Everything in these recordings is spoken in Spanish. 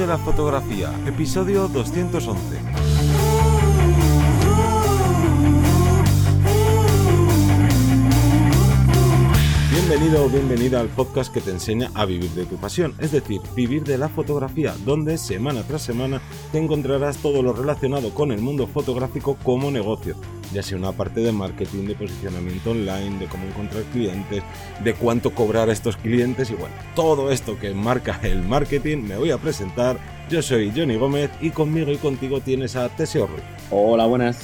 de la fotografía, episodio 211. Bienvenido o bienvenida al podcast que te enseña a vivir de tu pasión, es decir, vivir de la fotografía, donde semana tras semana te encontrarás todo lo relacionado con el mundo fotográfico como negocio, ya sea una parte de marketing, de posicionamiento online, de cómo encontrar clientes, de cuánto cobrar a estos clientes y bueno, todo esto que marca el marketing me voy a presentar. Yo soy Johnny Gómez y conmigo y contigo tienes a Teseo Ruiz. Hola, buenas.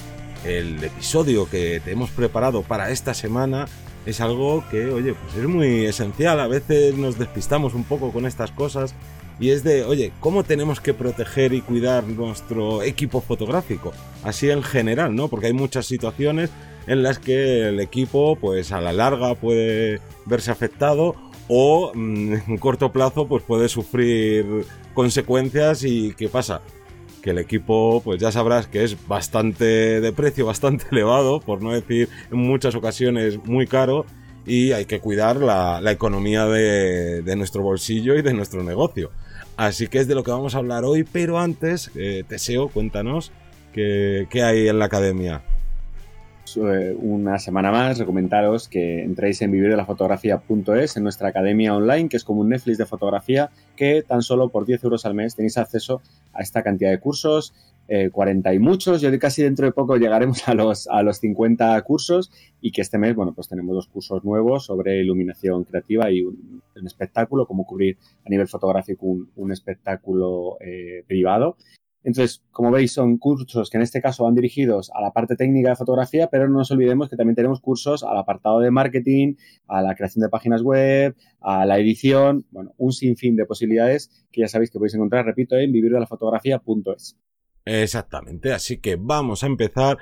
El episodio que te hemos preparado para esta semana es algo que, oye, pues es muy esencial. A veces nos despistamos un poco con estas cosas y es de, oye, ¿cómo tenemos que proteger y cuidar nuestro equipo fotográfico? Así en general, ¿no? Porque hay muchas situaciones en las que el equipo, pues a la larga puede verse afectado o mm, en corto plazo, pues puede sufrir consecuencias y ¿qué pasa? Que el equipo, pues ya sabrás que es bastante de precio, bastante elevado, por no decir en muchas ocasiones muy caro, y hay que cuidar la, economía de, nuestro bolsillo y de nuestro negocio. Así que es de lo que vamos a hablar hoy, pero antes, eh, Teseo, cuéntanos qué, qué hay en la academia. Eh, una semana más, recomendaros que entréis en vivirdelafotografía.es, en nuestra academia online, que es como un Netflix de fotografía, que tan solo por 10 euros al mes tenéis acceso a esta cantidad de cursos, 40 eh, y muchos. Yo casi dentro de poco llegaremos a los, a los 50 cursos y que este mes, bueno, pues tenemos dos cursos nuevos sobre iluminación creativa y un, espectáculo, cómo cubrir a nivel fotográfico un, espectáculo eh, privado. Entonces, como veis, son cursos que en este caso van dirigidos a la parte técnica de fotografía, pero no nos olvidemos que también tenemos cursos al apartado de marketing, a la creación de páginas web, a la edición, bueno, un sinfín de posibilidades que ya sabéis que podéis encontrar, repito, en vivirdelafotografía.es. Exactamente, así que vamos a empezar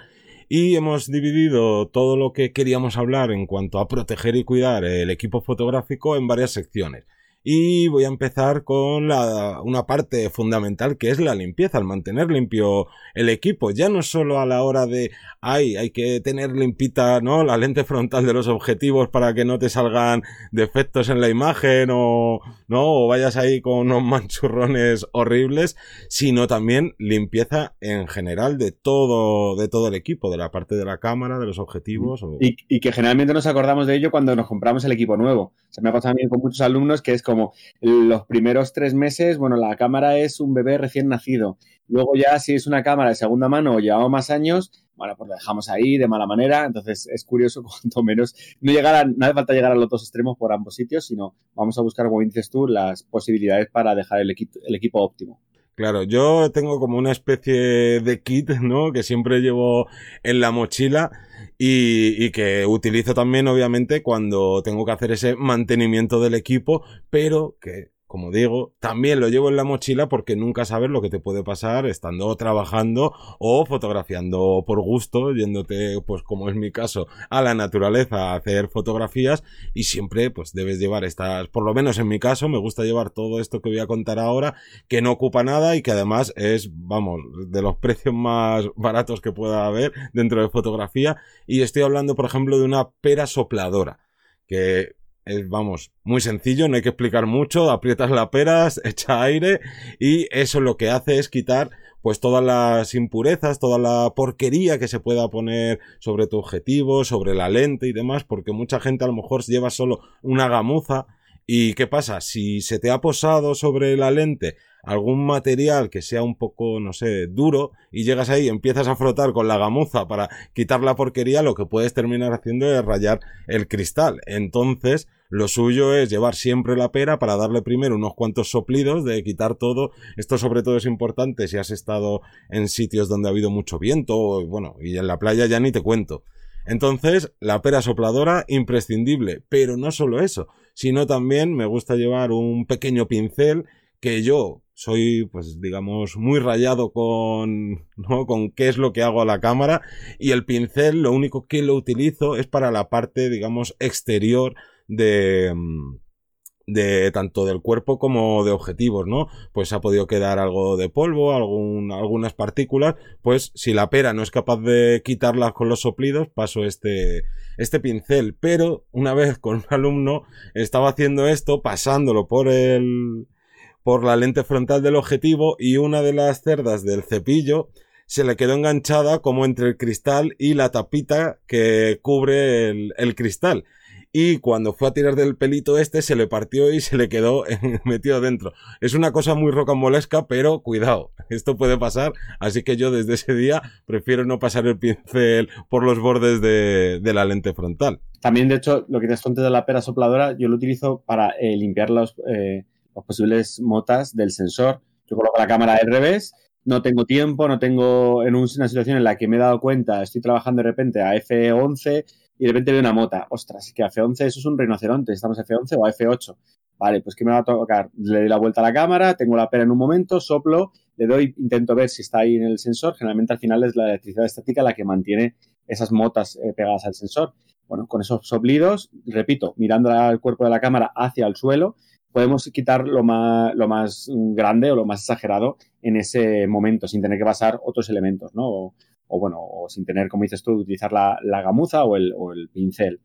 y hemos dividido todo lo que queríamos hablar en cuanto a proteger y cuidar el equipo fotográfico en varias secciones. Y voy a empezar con la, una parte fundamental que es la limpieza, el mantener limpio el equipo. Ya no solo a la hora de, ay, hay que tener limpita, ¿no? La lente frontal de los objetivos para que no te salgan defectos en la imagen o, ¿no? O vayas ahí con unos manchurrones horribles, sino también limpieza en general de todo, de todo el equipo, de la parte de la cámara, de los objetivos. Y, y, que generalmente nos acordamos de ello cuando nos compramos el equipo nuevo. Se me ha pasado también con muchos alumnos que es como como los primeros tres meses, bueno, la cámara es un bebé recién nacido. Luego ya si es una cámara de segunda mano o llevamos más años, bueno, pues la dejamos ahí de mala manera. Entonces es curioso cuanto menos no llegar no hace falta llegar a los dos extremos por ambos sitios, sino vamos a buscar, como dices tú, las posibilidades para dejar el, el equipo óptimo. Claro, yo tengo como una especie de kit, ¿no? Que siempre llevo en la mochila y, y, que utilizo también, obviamente, cuando tengo que hacer ese mantenimiento del equipo, pero que como digo, también lo llevo en la mochila porque nunca sabes lo que te puede pasar estando trabajando o fotografiando por gusto, yéndote, pues como es mi caso, a la naturaleza a hacer fotografías y siempre pues debes llevar estas, por lo menos en mi caso, me gusta llevar todo esto que voy a contar ahora, que no ocupa nada y que además es, vamos, de los precios más baratos que pueda haber dentro de fotografía. Y estoy hablando, por ejemplo, de una pera sopladora que es, vamos, muy sencillo, no hay que explicar mucho, aprietas la peras, echa aire y eso lo que hace es quitar pues todas las impurezas, toda la porquería que se pueda poner sobre tu objetivo, sobre la lente y demás, porque mucha gente a lo mejor lleva solo una gamuza y ¿qué pasa? Si se te ha posado sobre la lente algún material que sea un poco, no sé, duro y llegas ahí y empiezas a frotar con la gamuza para quitar la porquería, lo que puedes terminar haciendo es rayar el cristal. Entonces, lo suyo es llevar siempre la pera para darle primero unos cuantos soplidos de quitar todo. Esto sobre todo es importante si has estado en sitios donde ha habido mucho viento, bueno, y en la playa ya ni te cuento. Entonces, la pera sopladora imprescindible, pero no solo eso, sino también me gusta llevar un pequeño pincel que yo soy, pues digamos, muy rayado con, ¿no? con qué es lo que hago a la cámara y el pincel lo único que lo utilizo es para la parte, digamos, exterior de, mm, de tanto del cuerpo como de objetivos, ¿no? Pues ha podido quedar algo de polvo, algún, algunas partículas, pues si la pera no es capaz de quitarlas con los soplidos, paso este, este pincel, pero una vez con un alumno estaba haciendo esto, pasándolo por el, por la lente frontal del objetivo y una de las cerdas del cepillo se le quedó enganchada como entre el cristal y la tapita que cubre el, cristal. Y cuando fue a tirar del pelito este, se le partió y se le quedó metido dentro. Es una cosa muy rocambolesca, pero cuidado, esto puede pasar. Así que yo desde ese día prefiero no pasar el pincel por los bordes de, la lente frontal. También, de hecho, lo que te has de la pera sopladora, yo lo utilizo para eh, limpiar los, eh, los posibles motas del sensor. Yo coloco la cámara al revés no tengo tiempo, no tengo en una situación en la que me he dado cuenta, estoy trabajando de repente a F11 y de repente veo una mota. Ostras, que a F11 eso es un rinoceronte, estamos a F11 o a F8. Vale, pues ¿qué me va a tocar? Le doy la vuelta a la cámara, tengo la pera en un momento, soplo, le doy, intento ver si está ahí en el sensor. Generalmente al final es la electricidad estática la que mantiene esas motas eh, pegadas al sensor. Bueno, con esos soplidos, repito, mirando el cuerpo de la cámara hacia el suelo, podemos quitar lo más, lo más grande o lo más exagerado en ese momento, sin tener que pasar otros elementos, ¿no? Bueno, o sin tener, como dices tú, utilizar la, gamuza o el, pincel.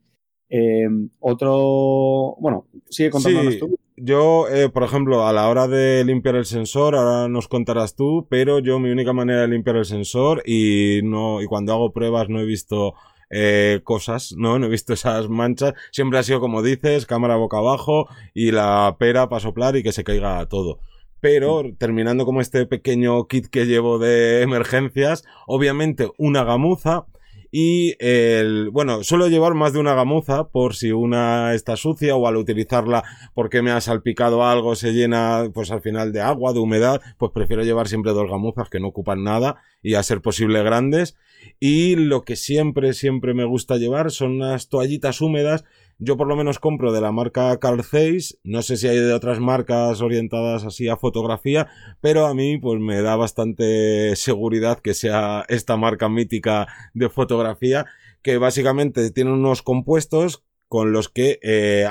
Em, otro, bueno, sigue contándonos tú. Yo, eh, por ejemplo, a la hora de limpiar el sensor, ahora nos contarás tú, pero yo mi única manera de limpiar el sensor y no y cuando hago pruebas no he visto eh, cosas, ¿no? No he visto esas manchas. Siempre ha sido como dices, cámara boca abajo y la pera para soplar y que se caiga todo. Pero terminando como este pequeño kit que llevo de emergencias, obviamente una gamuza y el, bueno, suelo llevar más de una gamuza por si una está sucia o al utilizarla porque me ha salpicado algo se llena pues al final de agua, de humedad, pues prefiero llevar siempre dos gamuzas que no ocupan nada y a ser posible grandes. Y lo que siempre, siempre me gusta llevar son unas toallitas húmedas yo por lo menos compro de la marca Carl Zeiss, no sé si hay de otras marcas orientadas así a fotografía, pero a mí pues me da bastante seguridad que sea esta marca mítica de fotografía, que básicamente tiene unos compuestos con los que eh,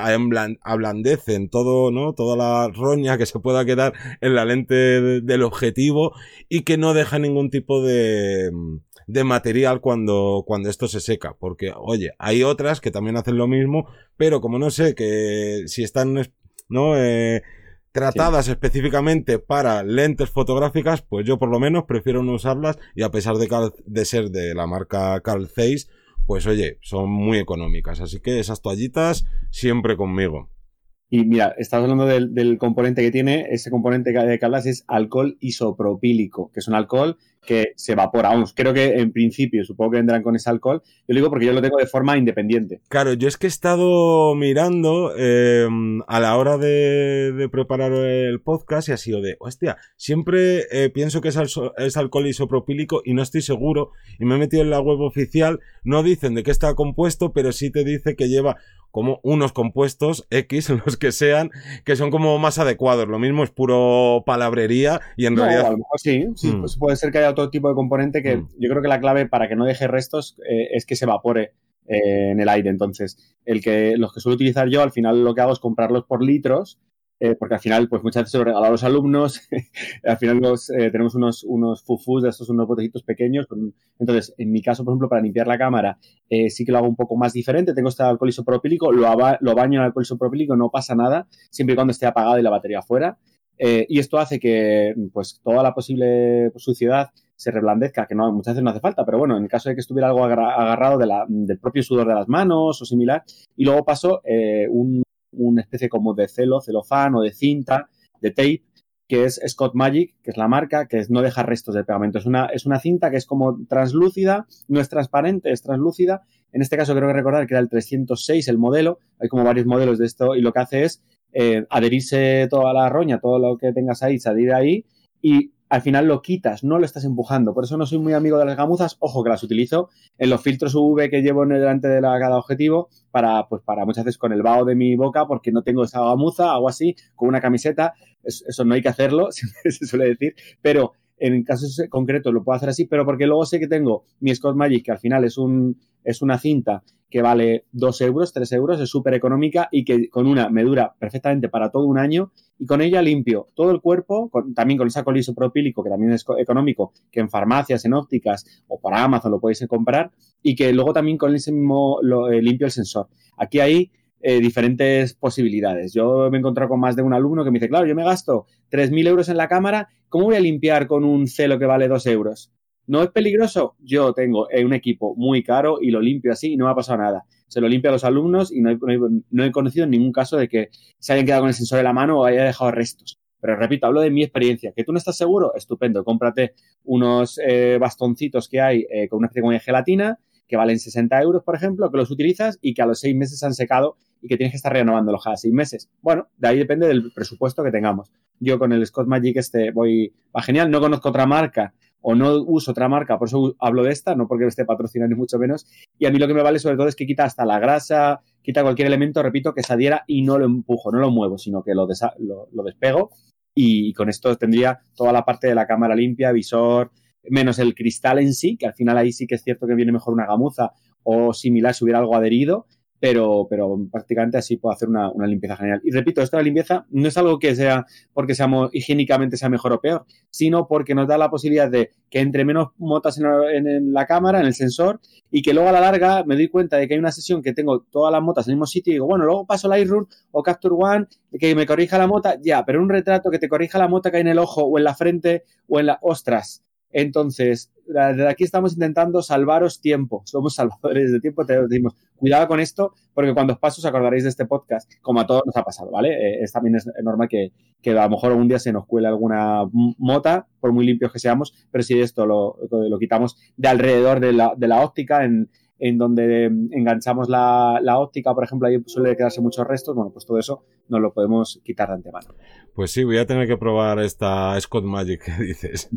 ablandecen todo, ¿no? Toda la roña que se pueda quedar en la lente del objetivo y que no deja ningún tipo de, de material cuando, cuando esto se seca. Porque, oye, hay otras que también hacen lo mismo, pero como no sé que si están, ¿no? Eh, tratadas específicamente para lentes fotográficas, pues yo por lo menos prefiero no usarlas y a pesar de, de ser de la marca Carl Zeiss, pues oye, son muy económicas. Así que esas toallitas siempre conmigo. Y mira, estás hablando del, componente que tiene, ese componente de que hablas es alcohol isopropílico, que es un alcohol que se evapora. Vamos, creo que en principio, supongo que vendrán con ese alcohol. Yo lo digo porque yo lo tengo de forma independiente. Claro, yo es que he estado mirando em, a la hora de, preparar el podcast y ha sido de, hostia, siempre eh, pienso que es, es, alcohol isopropílico y no estoy seguro. Y me he metido en la web oficial, no dicen de qué está compuesto, pero sí te dice que lleva como unos compuestos X, los que sean, que son como más adecuados. Lo mismo es puro palabrería y en realidad... A lo mejor sí, sí mm. pues puede ser que haya otro tipo de componente que mm. yo creo que la clave para que no deje restos eh, es que se evapore eh, en el aire. Entonces, el que, los que suelo utilizar yo, al final lo que hago es comprarlos por litros eh, porque al final, pues muchas veces se lo regalo a los alumnos, al final eh, tenemos unos, unos fufus de estos, unos botecitos pequeños. entonces, en mi caso, por ejemplo, para limpiar la cámara, eh, sí que lo hago un poco más diferente. Tengo este alcohol isopropílico, lo, lo baño en alcohol isopropílico, no pasa nada, siempre y cuando esté apagado y la batería fuera. y esto hace que, pues, toda la posible suciedad se reblandezca, que no, muchas veces no hace falta, pero bueno, en el caso de que estuviera algo agarrado de la, del propio sudor de las manos o similar, y luego paso un una especie como de celo, celofán o de cinta, de tape, que es Scott Magic, que es la marca, que no deja restos de pegamento. Es una, es una cinta que es como translúcida, no es transparente, es translúcida. En este caso creo que recordar que era el 306 el modelo, hay como varios modelos de esto y lo que hace es eh, adherirse toda la roña, todo lo que tengas ahí, se adhiere ahí y al final lo quitas, no lo estás empujando. Por eso no soy muy amigo de las gamuzas. Ojo que las utilizo en los filtros UV que llevo en delante de cada objetivo para, pues para muchas veces con el vaho de mi boca porque no tengo esa gamuza, hago así, con una camiseta. Eso, no hay que hacerlo, se suele decir. Pero en casos concretos lo puedo hacer así, pero porque luego sé que tengo mi Scott Magic, que al final es, un, es una cinta que vale 2 euros, 3 euros, es súper económica y que con una me dura perfectamente para todo un año y con ella limpio todo el cuerpo, también con esa coliso propílico que también es económico, que en farmacias, en ópticas o por Amazon lo podéis comprar y que luego también con ese mismo eh, limpio el sensor. Aquí hay eh, diferentes posibilidades. Yo me he encontrado con más de un alumno que me dice, claro, yo me gasto 3.000 euros en la cámara, ¿cómo voy a limpiar con un celo que vale 2 euros? ¿No es peligroso? Yo tengo eh, un equipo muy caro y lo limpio así y no me ha pasado nada. Se lo limpio a los alumnos y no he, conocido ningún caso de que se hayan quedado con el sensor en la mano o haya dejado restos. Pero repito, hablo de mi experiencia. ¿Que tú no estás seguro? Estupendo. Cómprate unos eh, bastoncitos que hay con una especie de gelatina que valen 60 euros, por ejemplo, que los utilizas y que a los seis meses han secado y que tienes que estar renovándolos cada seis meses. Bueno, de ahí depende del presupuesto que tengamos. Yo con el Scott Magic este voy, va genial, no conozco otra marca o no uso otra marca, por eso hablo de esta, no porque me esté patrocinando ni mucho menos. Y a mí lo que me vale sobre todo es que quita hasta la grasa, quita cualquier elemento, repito, que se adhiera y no lo empujo, no lo muevo, sino que lo, lo despego y con esto tendría toda la parte de la cámara limpia, visor, menos el cristal en sí, que al final ahí sí que es cierto que viene mejor una gamuza o similar si hubiera algo adherido, pero, pero prácticamente así puedo hacer una, limpieza general. Y repito, esta limpieza no es algo que sea porque seamos higiénicamente sea mejor o peor, sino porque nos da la posibilidad de que entre menos motas en, la cámara, en el sensor, y que luego a la larga me doy cuenta de que hay una sesión que tengo todas las motas en el mismo sitio y digo, bueno, luego paso Lightroom o Capture One, que me corrija la mota, ya, pero un retrato que te corrija la mota que hay en el ojo o en la frente o en la, ostras, entonces, desde aquí estamos intentando salvaros tiempo. Somos salvadores de tiempo. Te decimos, cuidado con esto, porque cuando os paso os acordaréis de este podcast, como a todos nos ha pasado, ¿vale? Eh, es, también es normal que, que, a lo mejor algún día se nos cuele alguna mota, por muy limpios que seamos, pero si esto lo, lo quitamos de alrededor de la, de la óptica, en, en donde enganchamos la, la, óptica, por ejemplo, ahí suele quedarse muchos restos, bueno, pues todo eso nos lo podemos quitar de antemano. Pues sí, voy a tener que probar esta Scott Magic que dices.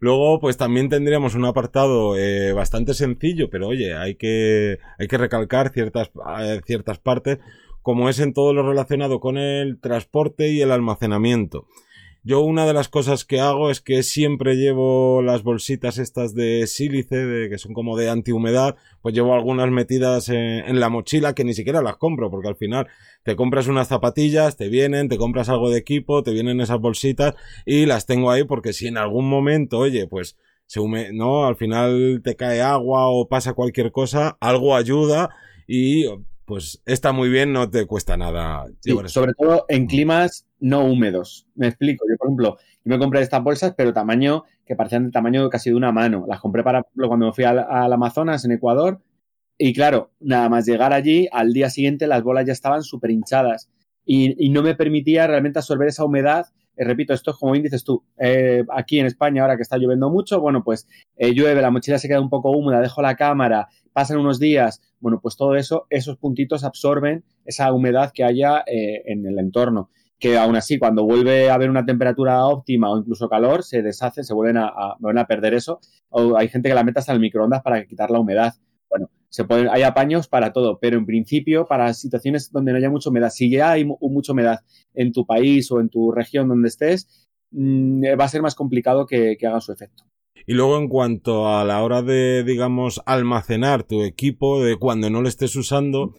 Luego, pues también tendríamos un apartado eh, bastante sencillo, pero oye, hay que, hay que recalcar ciertas, eh, ciertas partes, como es en todo lo relacionado con el transporte y el almacenamiento. Yo una de las cosas que hago es que siempre llevo las bolsitas estas de sílice, de, que son como de antihumedad, pues llevo algunas metidas en, la mochila que ni siquiera las compro, porque al final te compras unas zapatillas, te vienen, te compras algo de equipo, te vienen esas bolsitas y las tengo ahí porque si en algún momento, oye, pues se hume, no, al final te cae agua o pasa cualquier cosa, algo ayuda y pues está muy bien, no te cuesta nada. sobre todo en climas no húmedos. Me explico. Yo, por ejemplo, yo me compré estas bolsas, pero tamaño que parecían de tamaño casi de una mano. Las compré para cuando me fui al, Amazonas, en Ecuador. Y claro, nada más llegar allí, al día siguiente las bolas ya estaban súper hinchadas. Y, no me permitía realmente absorber esa humedad. Eh, repito, esto es como bien dices tú. Eh, aquí en España, ahora que está lloviendo mucho, bueno, pues eh, llueve, la mochila se queda un poco húmeda, dejo la cámara, pasan unos días, bueno, pues todo eso, esos puntitos absorben esa humedad que haya en el entorno. Que aún así, cuando vuelve a haber una temperatura óptima o incluso calor, se deshacen, se vuelven a, a perder eso. O hay gente que la mete hasta el microondas para quitar la humedad. Se pueden, hay apaños para todo, pero en principio, para situaciones donde no haya mucha humedad, si ya hay mucha humedad en tu país o en tu región donde estés, mm, va a ser más complicado que, que hagan su efecto. Y luego en cuanto a la hora de, digamos, almacenar tu equipo, de cuando no lo estés usando,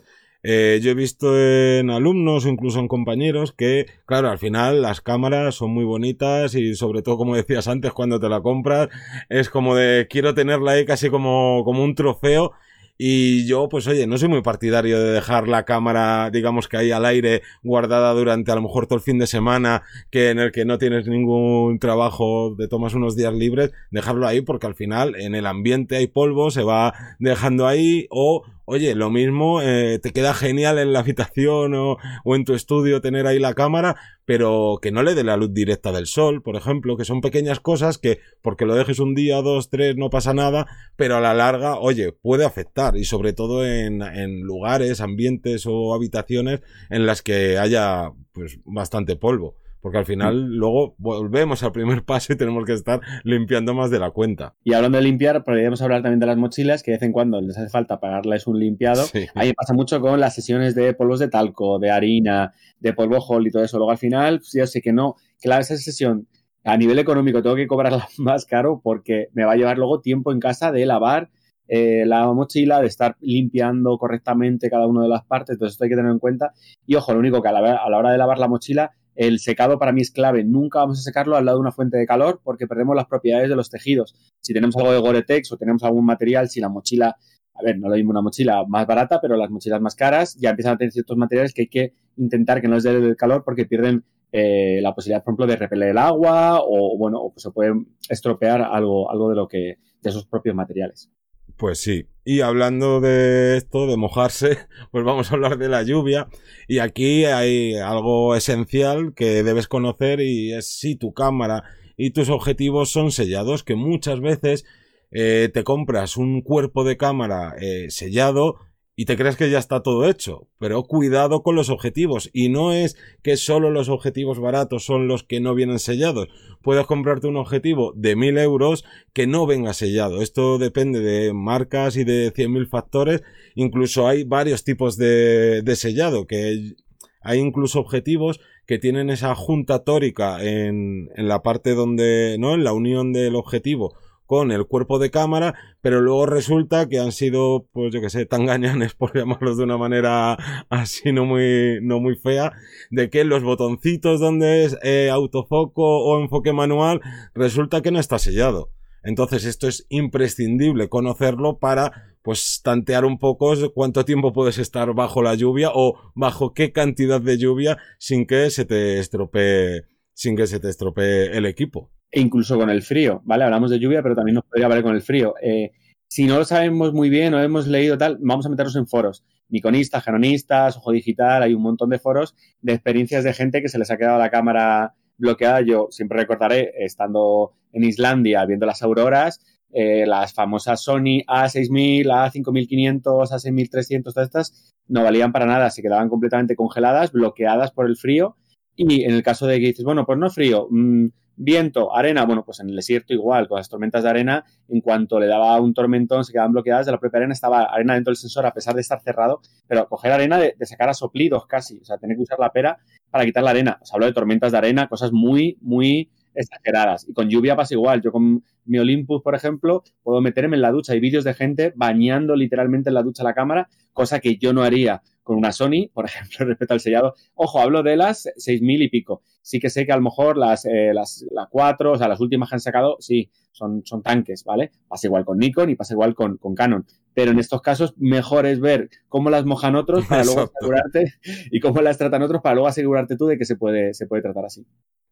eh, yo he visto en alumnos incluso en compañeros que, claro, al final las cámaras son muy bonitas y sobre todo, como decías antes, cuando te la compras, es como de quiero tenerla ahí casi como, como un trofeo y yo, pues oye, no soy muy partidario de dejar la cámara, digamos que ahí al aire, guardada durante a lo mejor todo el fin de semana, que en el que no tienes ningún trabajo, de tomas unos días libres, dejarlo ahí porque al final en el ambiente hay polvo, se va dejando ahí o oye, lo mismo, eh, te queda genial en la habitación o, en tu estudio tener ahí la cámara, pero que no le dé la luz directa del sol, por ejemplo, que son pequeñas cosas que porque lo dejes un día, dos, tres, no pasa nada, pero a la larga, oye, puede afectar y sobre todo en, en lugares, ambientes o habitaciones en las que haya pues bastante polvo. Porque al final luego volvemos al primer paso y tenemos que estar limpiando más de la cuenta. Y hablando de limpiar, podríamos hablar también de las mochilas, que de vez en cuando les hace falta pagarles un limpiado. Ahí pasa mucho con las sesiones de polvos de talco, de harina, de polvo hall y todo eso. Luego al final, pues, yo sé que no, claro, esa sesión a nivel económico tengo que cobrarla más caro porque me va a llevar luego tiempo en casa de lavar eh, la mochila, de estar limpiando correctamente cada una de las partes, entonces esto hay que tener en cuenta. Y ojo, lo único que a la hora de lavar la mochila el secado para mí es clave. Nunca vamos a secarlo al lado de una fuente de calor porque perdemos las propiedades de los tejidos. Si tenemos algo de Gore-Tex o tenemos algún material, si la mochila a ver, no lo mismo una mochila más barata, pero las mochilas más caras ya empiezan a tener ciertos materiales que hay que intentar que no les dé el calor porque pierden eh, la posibilidad, por ejemplo, de repeler el agua o, bueno, o pues se puede estropear algo, algo de lo que, de esos propios materiales. Pues sí. Y hablando de esto, de mojarse, pues vamos a hablar de la lluvia. Y aquí hay algo esencial que debes conocer y es si tu cámara y tus objetivos son sellados, que muchas veces eh, te compras un cuerpo de cámara eh, sellado y te crees que ya está todo hecho. Pero cuidado con los objetivos. Y no es que solo los objetivos baratos son los que no vienen sellados. Puedes comprarte un objetivo de mil euros que no venga sellado. Esto depende de marcas y de cien mil factores. Incluso hay varios tipos de, de sellado que hay incluso objetivos que tienen esa junta tórica en, en la parte donde, ¿no? En la unión del objetivo con el cuerpo de cámara, pero luego resulta que han sido, pues yo que sé, tan gañanes, por llamarlos de una manera así no muy, no muy fea, de que los botoncitos donde es eh, autofoco o enfoque manual, resulta que no está sellado. Entonces esto es imprescindible conocerlo para pues tantear un poco cuánto tiempo puedes estar bajo la lluvia o bajo qué cantidad de lluvia sin que se te estropee sin que se te estropee el equipo e incluso con el frío, ¿vale? Hablamos de lluvia, pero también nos podría valer con el frío. Eh, si no lo sabemos muy bien o hemos leído tal, vamos a meternos en foros. Niconistas, Canonistas, Ojo Digital, hay un montón de foros de experiencias de gente que se les ha quedado la cámara bloqueada. Yo siempre recordaré, estando en Islandia viendo las auroras, eh, las famosas Sony A6000, A5500, A6300, todas estas, no valían para nada, se quedaban completamente congeladas, bloqueadas por el frío. Y en el caso de que dices, bueno, pues no frío, mmm, Viento, arena, bueno, pues en el desierto igual, con las tormentas de arena, en cuanto le daba un tormentón, se quedaban bloqueadas de la propia arena, estaba arena dentro del sensor a pesar de estar cerrado, pero coger arena de, sacar a soplidos casi, o sea, tener que usar la pera para quitar la arena. Os hablo de tormentas de arena, cosas muy, muy exageradas. Y con lluvia pasa igual. Yo con mi Olympus, por ejemplo, puedo meterme en la ducha. Hay vídeos de gente bañando literalmente en la ducha la cámara, cosa que yo no haría con una Sony, por ejemplo, respecto al sellado. Ojo, hablo de las 6.000 y pico. Sí que sé que a lo mejor las, eh, las, 4, o sea, las últimas que han sacado, sí, son, son tanques, ¿vale? Pasa igual con Nikon y pasa igual con, con Canon. Pero en estos casos, mejor es ver cómo las mojan otros para luego asegurarte y cómo las tratan otros para luego asegurarte tú de que se puede, se puede tratar así.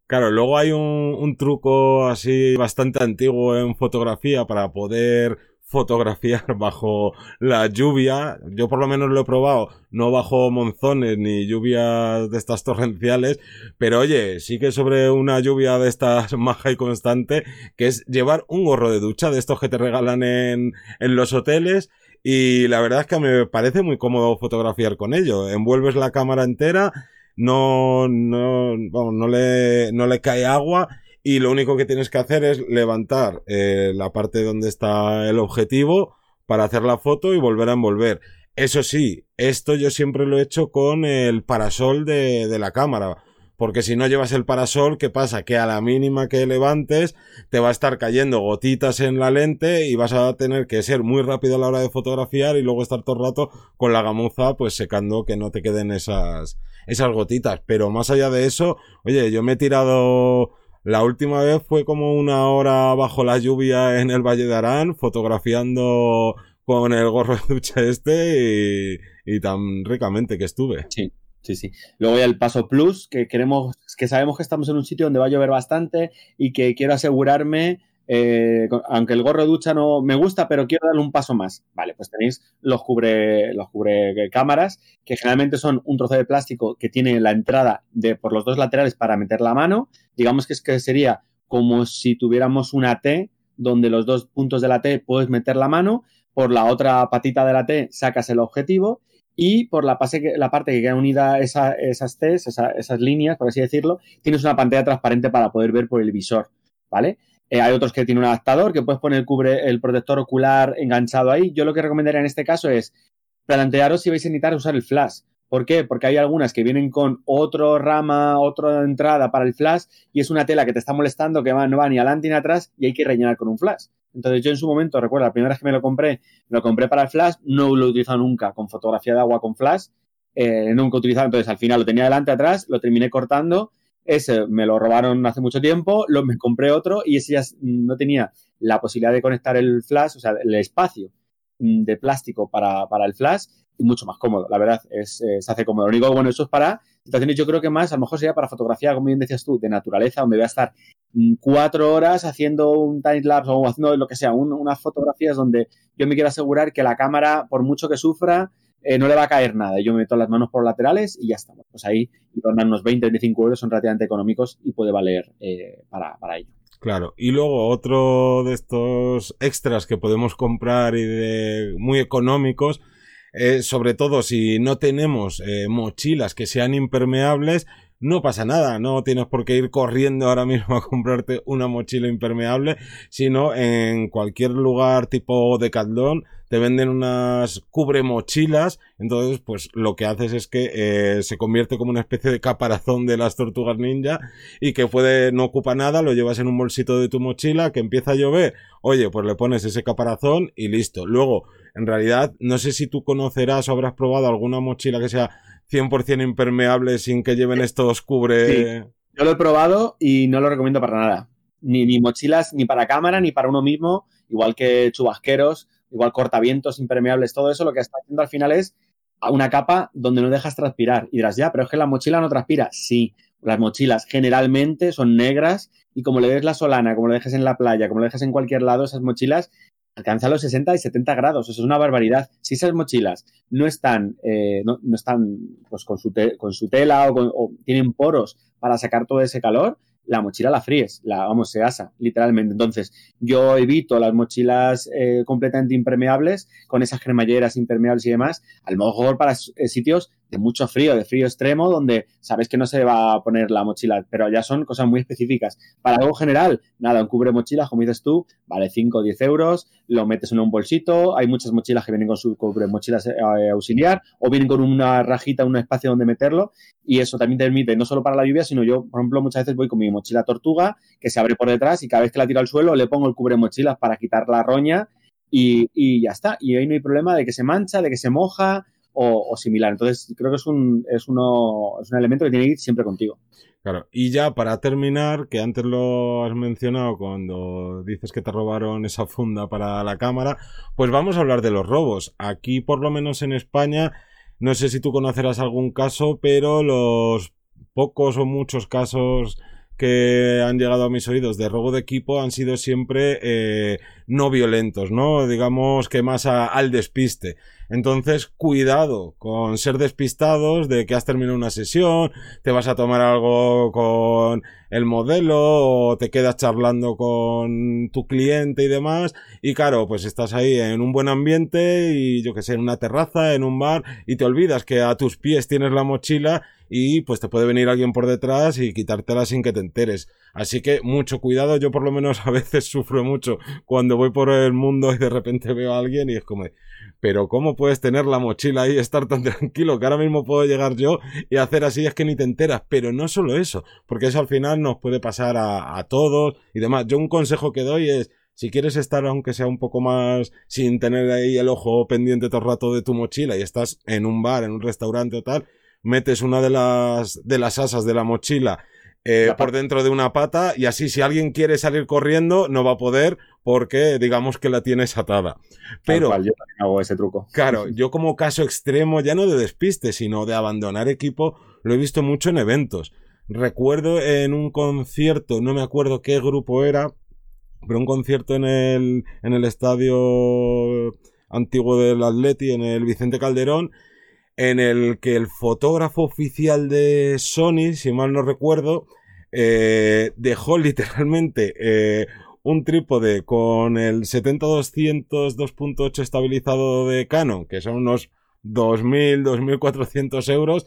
Claro, luego hay un, un truco así bastante antiguo en fotografía para poder fotografiar bajo la lluvia. Yo por lo menos lo he probado, no bajo monzones ni lluvias de estas torrenciales, pero oye, sí que sobre una lluvia de estas maja y constante, que es llevar un gorro de ducha de estos que te regalan en, en los hoteles. Y la verdad es que me parece muy cómodo fotografiar con ello. Envuelves la cámara entera, no, no, vamos, no le, no le cae agua y lo único que tienes que hacer es levantar eh, la parte donde está el objetivo para hacer la foto y volver a envolver. Eso sí, esto yo siempre lo he hecho con el parasol de, de la cámara. Porque si no llevas el parasol, ¿qué pasa? Que a la mínima que levantes te va a estar cayendo gotitas en la lente y vas a tener que ser muy rápido a la hora de fotografiar y luego estar todo el rato con la gamuza pues secando que no te queden esas, esas gotitas. Pero más allá de eso, oye, yo me he tirado la última vez fue como una hora bajo la lluvia en el Valle de Arán, fotografiando con el gorro de ducha este y, tan ricamente que estuve. Sí. Sí, sí. Luego hay el paso plus, que queremos, que sabemos que estamos en un sitio donde va a llover bastante y que quiero asegurarme eh, aunque el gorro de ducha no me gusta, pero quiero darle un paso más. Vale, pues tenéis los cubre, los cubre cámaras, que generalmente son un trozo de plástico que tiene la entrada de por los dos laterales para meter la mano. Digamos que es que sería como si tuviéramos una T, donde los dos puntos de la T puedes meter la mano, por la otra patita de la T sacas el objetivo y por la, la parte que queda unida a esas T, esas líneas, por así decirlo, tienes una pantalla transparente para poder ver por el visor, ¿vale? Eh, hay otros que tienen un adaptador que puedes poner cubre, el protector ocular enganchado ahí. Yo lo que recomendaría en este caso es plantearos si vais a necesitar usar el flash. ¿Por qué? Porque hay algunas que vienen con otro rama, otra entrada para el flash y es una tela que te está molestando que no va ni adelante ni atrás y hay que rellenar con un flash. Entonces yo en su momento, recuerdo, la primera vez que me lo compré, lo compré para el flash, no lo he utilizado nunca con fotografía de agua con flash, eh, nunca he utilizado, entonces al final lo tenía adelante atrás, lo terminé cortando ese me lo robaron hace mucho tiempo, lo, me compré otro y ese ya no tenía la posibilidad de conectar el flash, o sea, el espacio mm, de plástico para, para el flash y mucho más cómodo, la verdad, es, eh, se hace cómodo. Lo único bueno, eso es para situaciones, yo creo que más, a lo mejor sería para fotografía, como bien decías tú, de naturaleza, donde voy a estar mm, cuatro horas haciendo un time lapse o haciendo lo que sea, unas fotografías donde yo me quiero asegurar que la cámara, por mucho que sufra, eh, no le va a caer nada. Yo meto las manos por laterales y ya estamos. Pues ahí rondan unos 20, 25 euros, son relativamente económicos y puede valer eh, para, para ello. Claro, y luego otro de estos extras que podemos comprar y de muy económicos eh, sobre todo si no tenemos mochilas que sean impermeables, no pasa nada, no tienes por qué ir corriendo ahora mismo a comprarte una mochila impermeable, sino en cualquier lugar tipo Decathlon te venden unas cubre mochilas, entonces pues lo que haces es que eh, se convierte como una especie de caparazón de las tortugas ninja y que puede no ocupa nada, lo llevas en un bolsito de tu mochila, que empieza a llover, oye, pues le pones ese caparazón y listo. Luego, en realidad, no sé si tú conocerás o habrás probado alguna mochila que sea 100% impermeable sin que lleven estos cubre... Yo lo he probado y no lo recomiendo para nada. Ni, ni mochilas, ni para cámara, ni para uno mismo, igual que chubasqueros igual cortavientos impermeables, todo eso lo que está haciendo al final es una capa donde no dejas transpirar. Y dirás, ya, pero es que la mochila no transpira. Sí, las mochilas generalmente son negras y como le des la solana, como lo dejes en la playa, como lo dejes en cualquier lado, esas mochilas alcanzan los 60 y 70 grados. Eso es una barbaridad. Si esas mochilas no están, eh, no, están pues, con, su con su tela o, o tienen poros para sacar todo ese calor, la mochila la fríes, la, vamos, se asa, literalmente. Entonces, yo evito las mochilas eh, completamente impermeables con esas cremalleras impermeables y demás, a lo mejor para eh, sitios de mucho frío, de frío extremo, donde sabes que no se va a poner la mochila, pero ya son cosas muy específicas. Para algo general, nada, un cubre mochila, como dices tú, vale 5 o 10 euros, lo metes en un bolsito, hay muchas mochilas que vienen con su cubre mochilas eh, auxiliar, o vienen con una rajita, un espacio donde meterlo, y eso también te permite, no solo para la lluvia, sino yo, por ejemplo, muchas veces voy con mi mochila tortuga, que se abre por detrás, y cada vez que la tiro al suelo le pongo el cubre mochilas para quitar la roña, y, y ya está. Y ahí no hay problema de que se mancha, de que se moja, o, similar. Entonces, creo que es un, es, uno, es un elemento que tiene que ir siempre contigo. Claro, y ya para terminar, que antes lo has mencionado cuando dices que te robaron esa funda para la cámara, pues vamos a hablar de los robos. Aquí, por lo menos en España, no sé si tú conocerás algún caso, pero los pocos o muchos casos que han llegado a mis oídos de robo de equipo han sido siempre eh, no violentos, ¿no? Digamos que más al despiste. Entonces, cuidado con ser despistados de que has terminado una sesión, te vas a tomar algo con el modelo o te quedas charlando con tu cliente y demás. Y claro, pues estás ahí en un buen ambiente y yo que sé, en una terraza, en un bar y te olvidas que a tus pies tienes la mochila y pues te puede venir alguien por detrás y quitártela sin que te enteres. Así que mucho cuidado, yo por lo menos a veces sufro mucho cuando voy por el mundo y de repente veo a alguien y es como, pero ¿cómo puedes tener la mochila ahí y estar tan tranquilo que ahora mismo puedo llegar yo y hacer así es que ni te enteras? Pero no solo eso, porque eso al final nos puede pasar a, a todos y demás. Yo un consejo que doy es, si quieres estar aunque sea un poco más sin tener ahí el ojo pendiente todo el rato de tu mochila y estás en un bar, en un restaurante o tal, metes una de las, de las asas de la mochila eh, por dentro de una pata y así si alguien quiere salir corriendo no va a poder porque digamos que la tienes atada. Pero yo también hago ese truco. Claro, yo como caso extremo ya no de despiste, sino de abandonar equipo, lo he visto mucho en eventos. Recuerdo en un concierto, no me acuerdo qué grupo era, pero un concierto en el en el estadio antiguo del Atleti en el Vicente Calderón en el que el fotógrafo oficial de Sony, si mal no recuerdo, eh, dejó literalmente eh, un trípode con el 70-200 2.8 estabilizado de Canon, que son unos 2.000, 2.400 euros,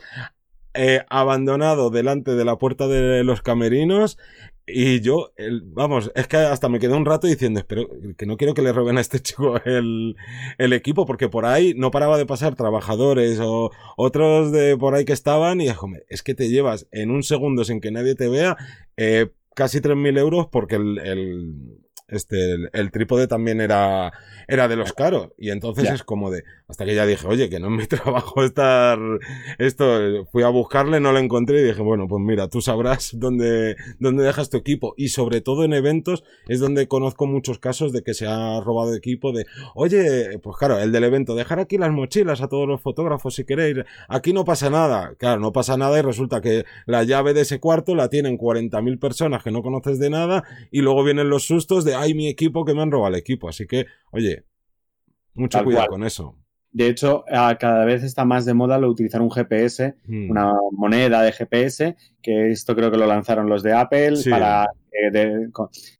eh, abandonado delante de la puerta de los camerinos y yo, vamos, es que hasta me quedé un rato diciendo, espero que no quiero que le roben a este chico el, el equipo, porque por ahí no paraba de pasar trabajadores o otros de por ahí que estaban y es que te llevas en un segundo sin que nadie te vea eh, casi 3.000 euros porque el, este, el, trípode también era, era de los caros. Y entonces es como de, hasta que ya dije, oye, que no es mi trabajo estar, esto, fui a buscarle, no lo encontré y dije, bueno, pues mira, tú sabrás dónde, dónde dejas tu equipo. Y sobre todo en eventos es donde conozco muchos casos de que se ha robado equipo de, oye, pues claro, el del evento, dejar aquí las mochilas a todos los fotógrafos si queréis, aquí no pasa nada. Claro, no pasa nada y resulta que la llave de ese cuarto la tienen 40.000 personas que no conoces de nada y luego vienen los sustos de, ay, mi equipo que me han robado el equipo. Así que, oye, mucho cuidado con eso. De hecho, cada vez está más de moda lo utilizar un GPS, hmm. una moneda de GPS, que esto creo que lo lanzaron los de Apple para que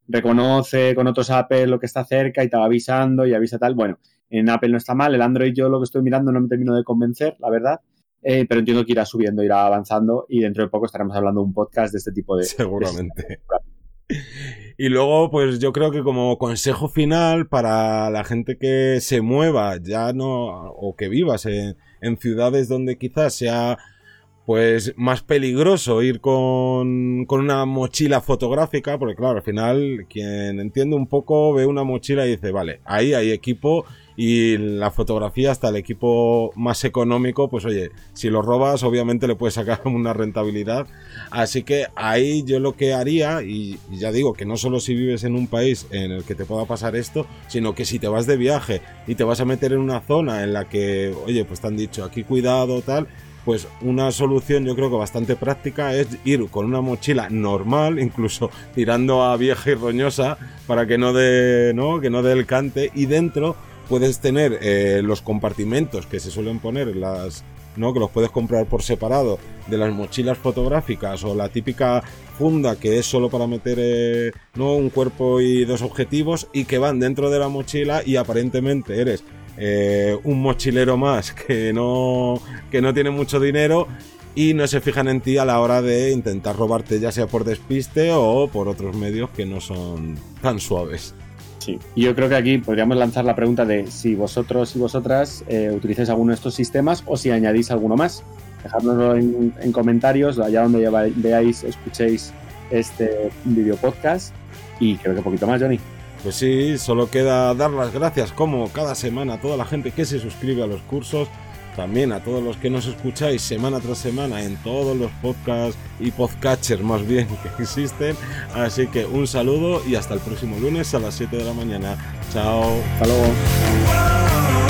reconoce con otros Apple lo que está cerca y te va avisando y avisa tal. Bueno, en Apple no está mal, el Android yo lo que estoy mirando no me termino de convencer, la verdad. Eh, pero entiendo que irá subiendo, irá avanzando y dentro de poco estaremos hablando de un podcast de este tipo de... Seguramente. Y luego, pues yo creo que como consejo final para la gente que se mueva, ya no, o que vivas en, en ciudades donde quizás sea pues más peligroso ir con, con, una mochila fotográfica, porque claro, al final quien entiende un poco ve una mochila y dice, vale, ahí hay equipo y la fotografía hasta el equipo más económico, pues oye, si lo robas obviamente le puedes sacar una rentabilidad. Así que ahí yo lo que haría, y ya digo que no solo si vives en un país en el que te pueda pasar esto, sino que si te vas de viaje y te vas a meter en una zona en la que, oye, pues te han dicho aquí cuidado tal, pues una solución yo creo que bastante práctica es ir con una mochila normal, incluso tirando a vieja y roñosa para que no dé, ¿no? Que no el cante y dentro puedes tener eh, los compartimentos que se suelen poner las ¿no? que los puedes comprar por separado de las mochilas fotográficas o la típica funda que es solo para meter eh, ¿no? un cuerpo y dos objetivos y que van dentro de la mochila y aparentemente eres eh, un mochilero más que no, que no tiene mucho dinero y no se fijan en ti a la hora de intentar robarte ya sea por despiste o por otros medios que no son tan suaves. Sí, yo creo que aquí podríamos lanzar la pregunta de si vosotros y vosotras eh, utilizáis alguno de estos sistemas o si añadís alguno más. Dejádnoslo en, comentarios, allá donde veáis, escuchéis este video podcast. Y creo que un poquito más, Johnny. Pues sí, solo queda dar las gracias como cada semana a toda la gente que se suscribe a los cursos también a todos los que nos escucháis semana tras semana en todos los podcasts y podcatchers más bien que existen. Así que un saludo y hasta el próximo lunes a las 7 de la mañana. Chao. Hasta luego.